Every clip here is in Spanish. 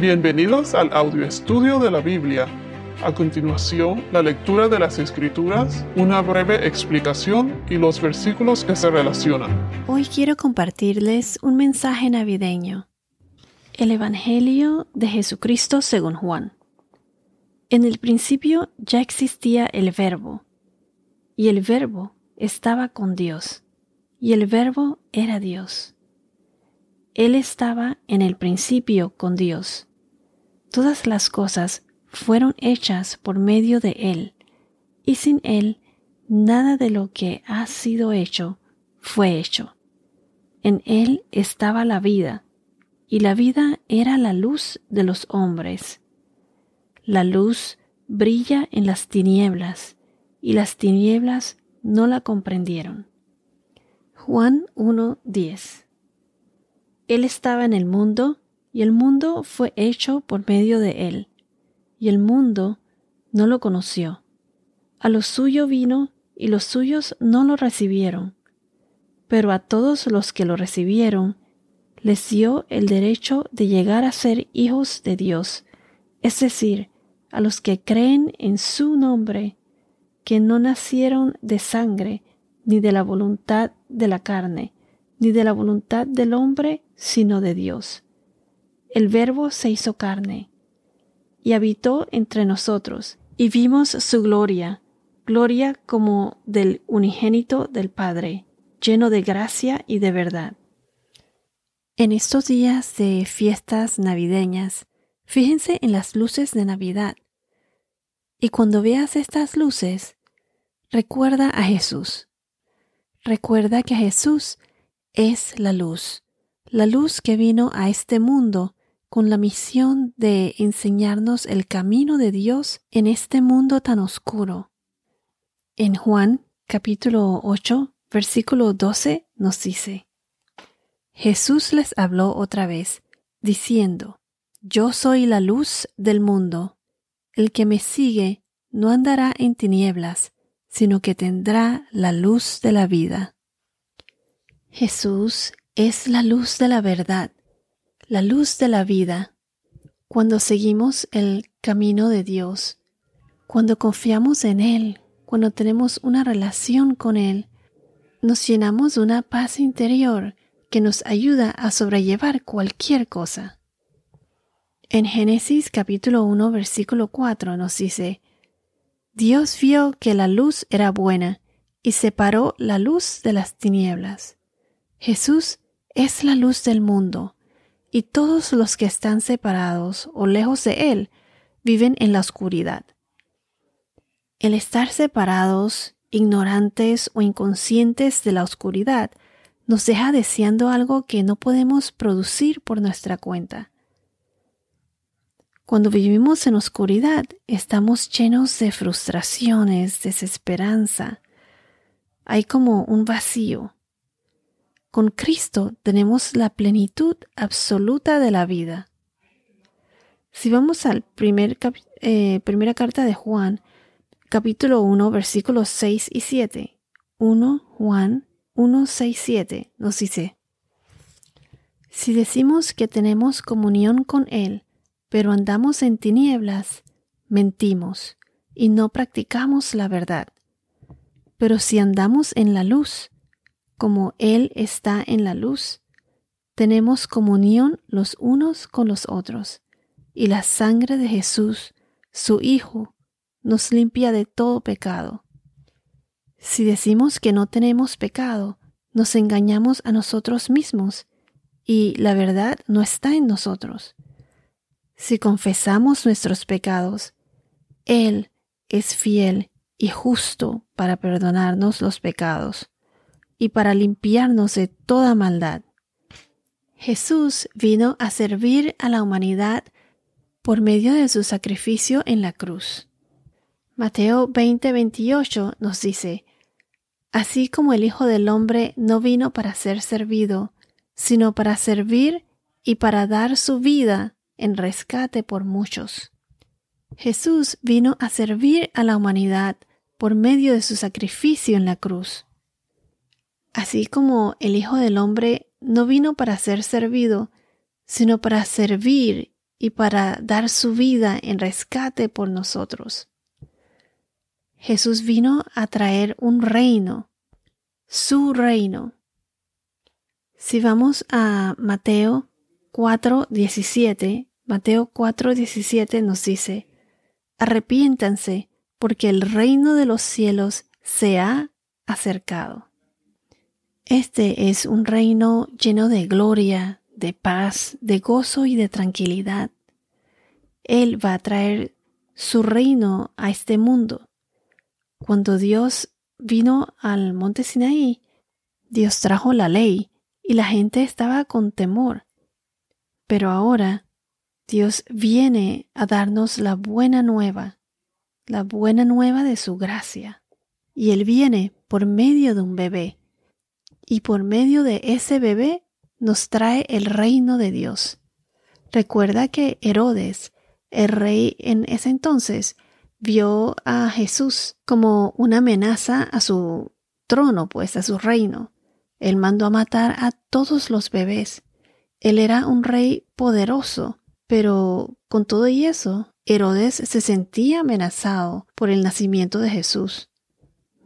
Bienvenidos al audio estudio de la Biblia. A continuación, la lectura de las Escrituras, una breve explicación y los versículos que se relacionan. Hoy quiero compartirles un mensaje navideño. El Evangelio de Jesucristo según Juan. En el principio ya existía el Verbo, y el Verbo estaba con Dios, y el Verbo era Dios. Él estaba en el principio con Dios. Todas las cosas fueron hechas por medio de Él, y sin Él nada de lo que ha sido hecho fue hecho. En Él estaba la vida, y la vida era la luz de los hombres. La luz brilla en las tinieblas, y las tinieblas no la comprendieron. Juan 1.10 Él estaba en el mundo, y el mundo fue hecho por medio de él, y el mundo no lo conoció. A lo suyo vino, y los suyos no lo recibieron. Pero a todos los que lo recibieron, les dio el derecho de llegar a ser hijos de Dios, es decir, a los que creen en su nombre, que no nacieron de sangre, ni de la voluntad de la carne, ni de la voluntad del hombre, sino de Dios el Verbo se hizo carne y habitó entre nosotros, y vimos su gloria, gloria como del unigénito del Padre, lleno de gracia y de verdad. En estos días de fiestas navideñas, fíjense en las luces de Navidad. Y cuando veas estas luces, recuerda a Jesús. Recuerda que Jesús es la luz, la luz que vino a este mundo con la misión de enseñarnos el camino de Dios en este mundo tan oscuro. En Juan capítulo 8, versículo 12 nos dice, Jesús les habló otra vez, diciendo, Yo soy la luz del mundo. El que me sigue no andará en tinieblas, sino que tendrá la luz de la vida. Jesús es la luz de la verdad la luz de la vida, cuando seguimos el camino de Dios, cuando confiamos en Él, cuando tenemos una relación con Él, nos llenamos de una paz interior que nos ayuda a sobrellevar cualquier cosa. En Génesis capítulo 1 versículo 4 nos dice, Dios vio que la luz era buena y separó la luz de las tinieblas. Jesús es la luz del mundo y todos los que están separados o lejos de Él viven en la oscuridad. El estar separados, ignorantes o inconscientes de la oscuridad nos deja deseando algo que no podemos producir por nuestra cuenta. Cuando vivimos en oscuridad, estamos llenos de frustraciones, desesperanza. Hay como un vacío. Con Cristo tenemos la plenitud absoluta de la vida. Si vamos al primer eh, primera carta de Juan, capítulo 1, versículos 6 y 7. 1 Juan 1, 6, 7 nos dice, Si decimos que tenemos comunión con Él, pero andamos en tinieblas, mentimos y no practicamos la verdad. Pero si andamos en la luz, como Él está en la luz, tenemos comunión los unos con los otros, y la sangre de Jesús, su Hijo, nos limpia de todo pecado. Si decimos que no tenemos pecado, nos engañamos a nosotros mismos, y la verdad no está en nosotros. Si confesamos nuestros pecados, Él es fiel y justo para perdonarnos los pecados y para limpiarnos de toda maldad. Jesús vino a servir a la humanidad por medio de su sacrificio en la cruz. Mateo 20:28 nos dice, Así como el Hijo del Hombre no vino para ser servido, sino para servir y para dar su vida en rescate por muchos. Jesús vino a servir a la humanidad por medio de su sacrificio en la cruz. Así como el Hijo del Hombre no vino para ser servido, sino para servir y para dar su vida en rescate por nosotros. Jesús vino a traer un reino, su reino. Si vamos a Mateo 4:17, Mateo 4:17 nos dice, arrepiéntanse porque el reino de los cielos se ha acercado. Este es un reino lleno de gloria, de paz, de gozo y de tranquilidad. Él va a traer su reino a este mundo. Cuando Dios vino al monte Sinaí, Dios trajo la ley y la gente estaba con temor. Pero ahora Dios viene a darnos la buena nueva, la buena nueva de su gracia. Y Él viene por medio de un bebé y por medio de ese bebé nos trae el reino de Dios. Recuerda que Herodes, el rey en ese entonces, vio a Jesús como una amenaza a su trono, pues a su reino. Él mandó a matar a todos los bebés. Él era un rey poderoso, pero con todo y eso, Herodes se sentía amenazado por el nacimiento de Jesús.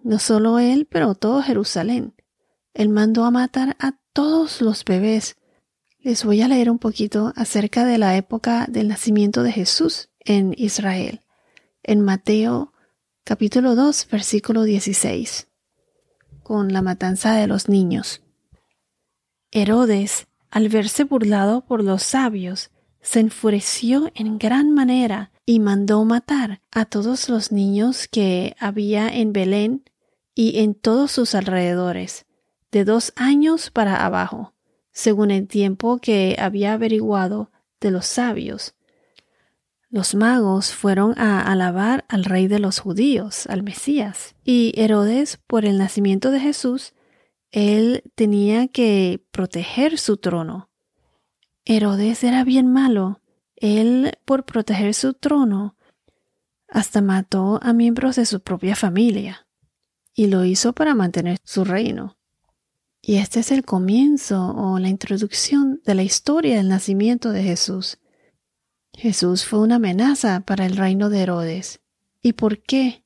No solo él, pero todo Jerusalén. Él mandó a matar a todos los bebés. Les voy a leer un poquito acerca de la época del nacimiento de Jesús en Israel, en Mateo capítulo 2, versículo 16, con la matanza de los niños. Herodes, al verse burlado por los sabios, se enfureció en gran manera y mandó matar a todos los niños que había en Belén y en todos sus alrededores, de dos años para abajo, según el tiempo que había averiguado de los sabios. Los magos fueron a alabar al rey de los judíos, al Mesías, y Herodes, por el nacimiento de Jesús, él tenía que proteger su trono. Herodes era bien malo. Él, por proteger su trono, hasta mató a miembros de su propia familia, y lo hizo para mantener su reino. Y este es el comienzo o la introducción de la historia del nacimiento de Jesús. Jesús fue una amenaza para el reino de Herodes. ¿Y por qué?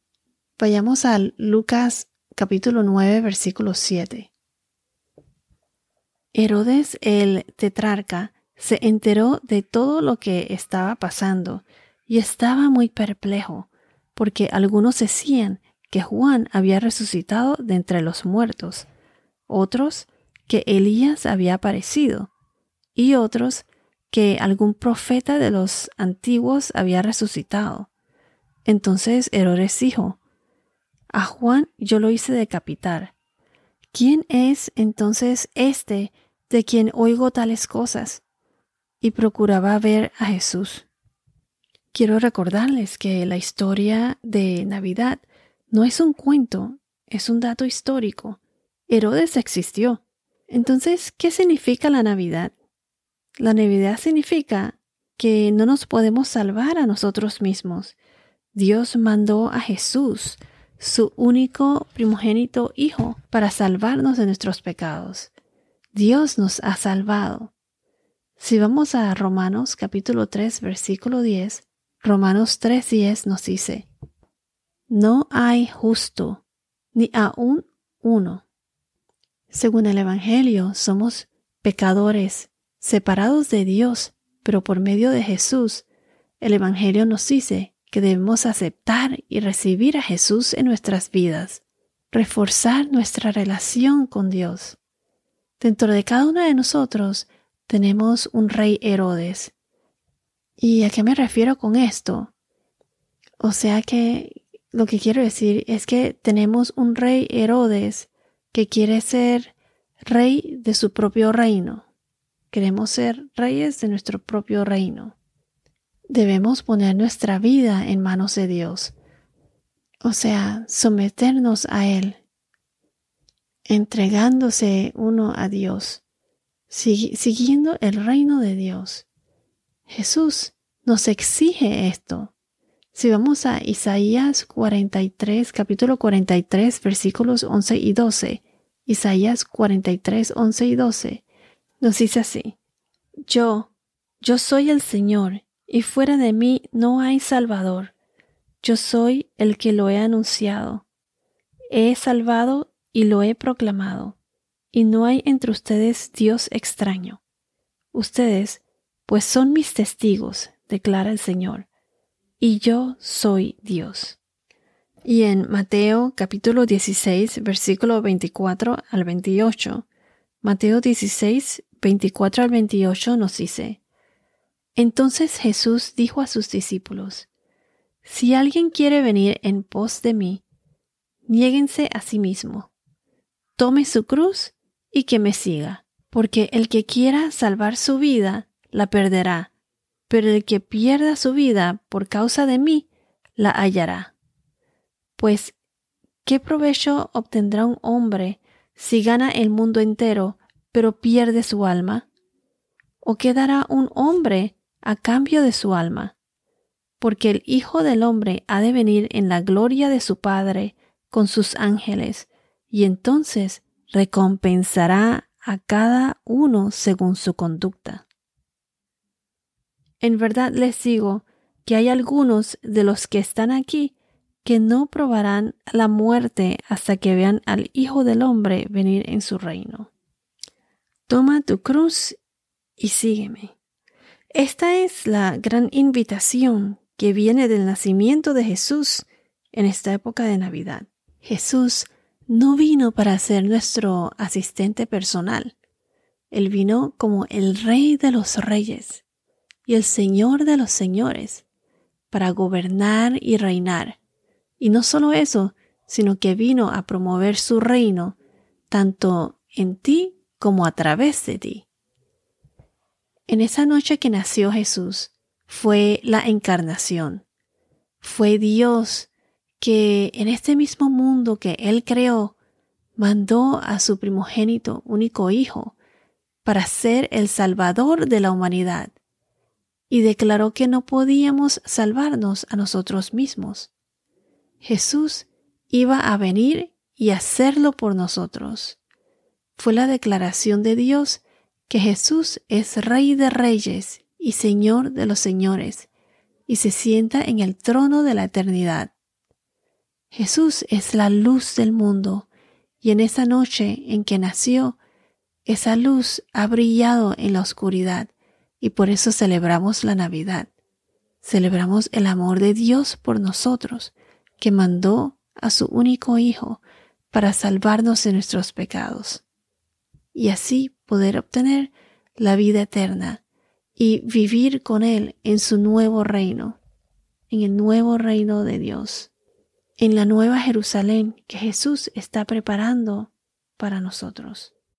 Vayamos a Lucas capítulo 9 versículo 7. Herodes el tetrarca se enteró de todo lo que estaba pasando y estaba muy perplejo, porque algunos decían que Juan había resucitado de entre los muertos otros que Elías había aparecido, y otros que algún profeta de los antiguos había resucitado. Entonces Herodes dijo, A Juan yo lo hice decapitar. ¿Quién es entonces este de quien oigo tales cosas? Y procuraba ver a Jesús. Quiero recordarles que la historia de Navidad no es un cuento, es un dato histórico. Herodes existió. Entonces, ¿qué significa la Navidad? La Navidad significa que no nos podemos salvar a nosotros mismos. Dios mandó a Jesús, su único primogénito Hijo, para salvarnos de nuestros pecados. Dios nos ha salvado. Si vamos a Romanos capítulo 3 versículo 10, Romanos 3:10 nos dice, No hay justo, ni aún uno según el Evangelio, somos pecadores, separados de Dios, pero por medio de Jesús, el Evangelio nos dice que debemos aceptar y recibir a Jesús en nuestras vidas, reforzar nuestra relación con Dios. Dentro de cada uno de nosotros tenemos un rey Herodes. ¿Y a qué me refiero con esto? O sea que lo que quiero decir es que tenemos un rey Herodes que quiere ser rey de su propio reino. Queremos ser reyes de nuestro propio reino. Debemos poner nuestra vida en manos de Dios, o sea, someternos a Él, entregándose uno a Dios, siguiendo el reino de Dios. Jesús nos exige esto. Si vamos a Isaías 43, capítulo 43, versículos 11 y 12, Isaías 43, 11 y 12, nos dice así, Yo, yo soy el Señor, y fuera de mí no hay Salvador. Yo soy el que lo he anunciado. He salvado y lo he proclamado, y no hay entre ustedes Dios extraño. Ustedes, pues son mis testigos, declara el Señor, y yo soy Dios. Y en Mateo capítulo 16, versículo 24 al 28, Mateo 16, 24 al 28 nos dice, Entonces Jesús dijo a sus discípulos, Si alguien quiere venir en pos de mí, niéguense a sí mismo, tome su cruz y que me siga, porque el que quiera salvar su vida, la perderá, pero el que pierda su vida por causa de mí, la hallará. Pues, ¿qué provecho obtendrá un hombre si gana el mundo entero, pero pierde su alma? ¿O qué dará un hombre a cambio de su alma? Porque el Hijo del Hombre ha de venir en la gloria de su Padre con sus ángeles, y entonces recompensará a cada uno según su conducta. En verdad les digo que hay algunos de los que están aquí que no probarán la muerte hasta que vean al Hijo del Hombre venir en su reino. Toma tu cruz y sígueme. Esta es la gran invitación que viene del nacimiento de Jesús en esta época de Navidad. Jesús no vino para ser nuestro asistente personal. Él vino como el Rey de los Reyes y el Señor de los Señores, para gobernar y reinar y no solo eso, sino que vino a promover su reino, tanto en ti como a través de ti. En esa noche que nació Jesús fue la encarnación. Fue Dios que en este mismo mundo que Él creó, mandó a su primogénito único Hijo para ser el Salvador de la humanidad y declaró que no podíamos salvarnos a nosotros mismos. Jesús iba a venir y hacerlo por nosotros. Fue la declaración de Dios que Jesús es Rey de Reyes y Señor de los Señores, y se sienta en el trono de la eternidad. Jesús es la luz del mundo, y en esa noche en que nació, esa luz ha brillado en la oscuridad, y por eso celebramos la Navidad. Celebramos el amor de Dios por nosotros, que mandó a su único Hijo para salvarnos de nuestros pecados y así poder obtener la vida eterna y vivir con Él en su nuevo reino, en el nuevo reino de Dios, en la nueva Jerusalén que Jesús está preparando para nosotros.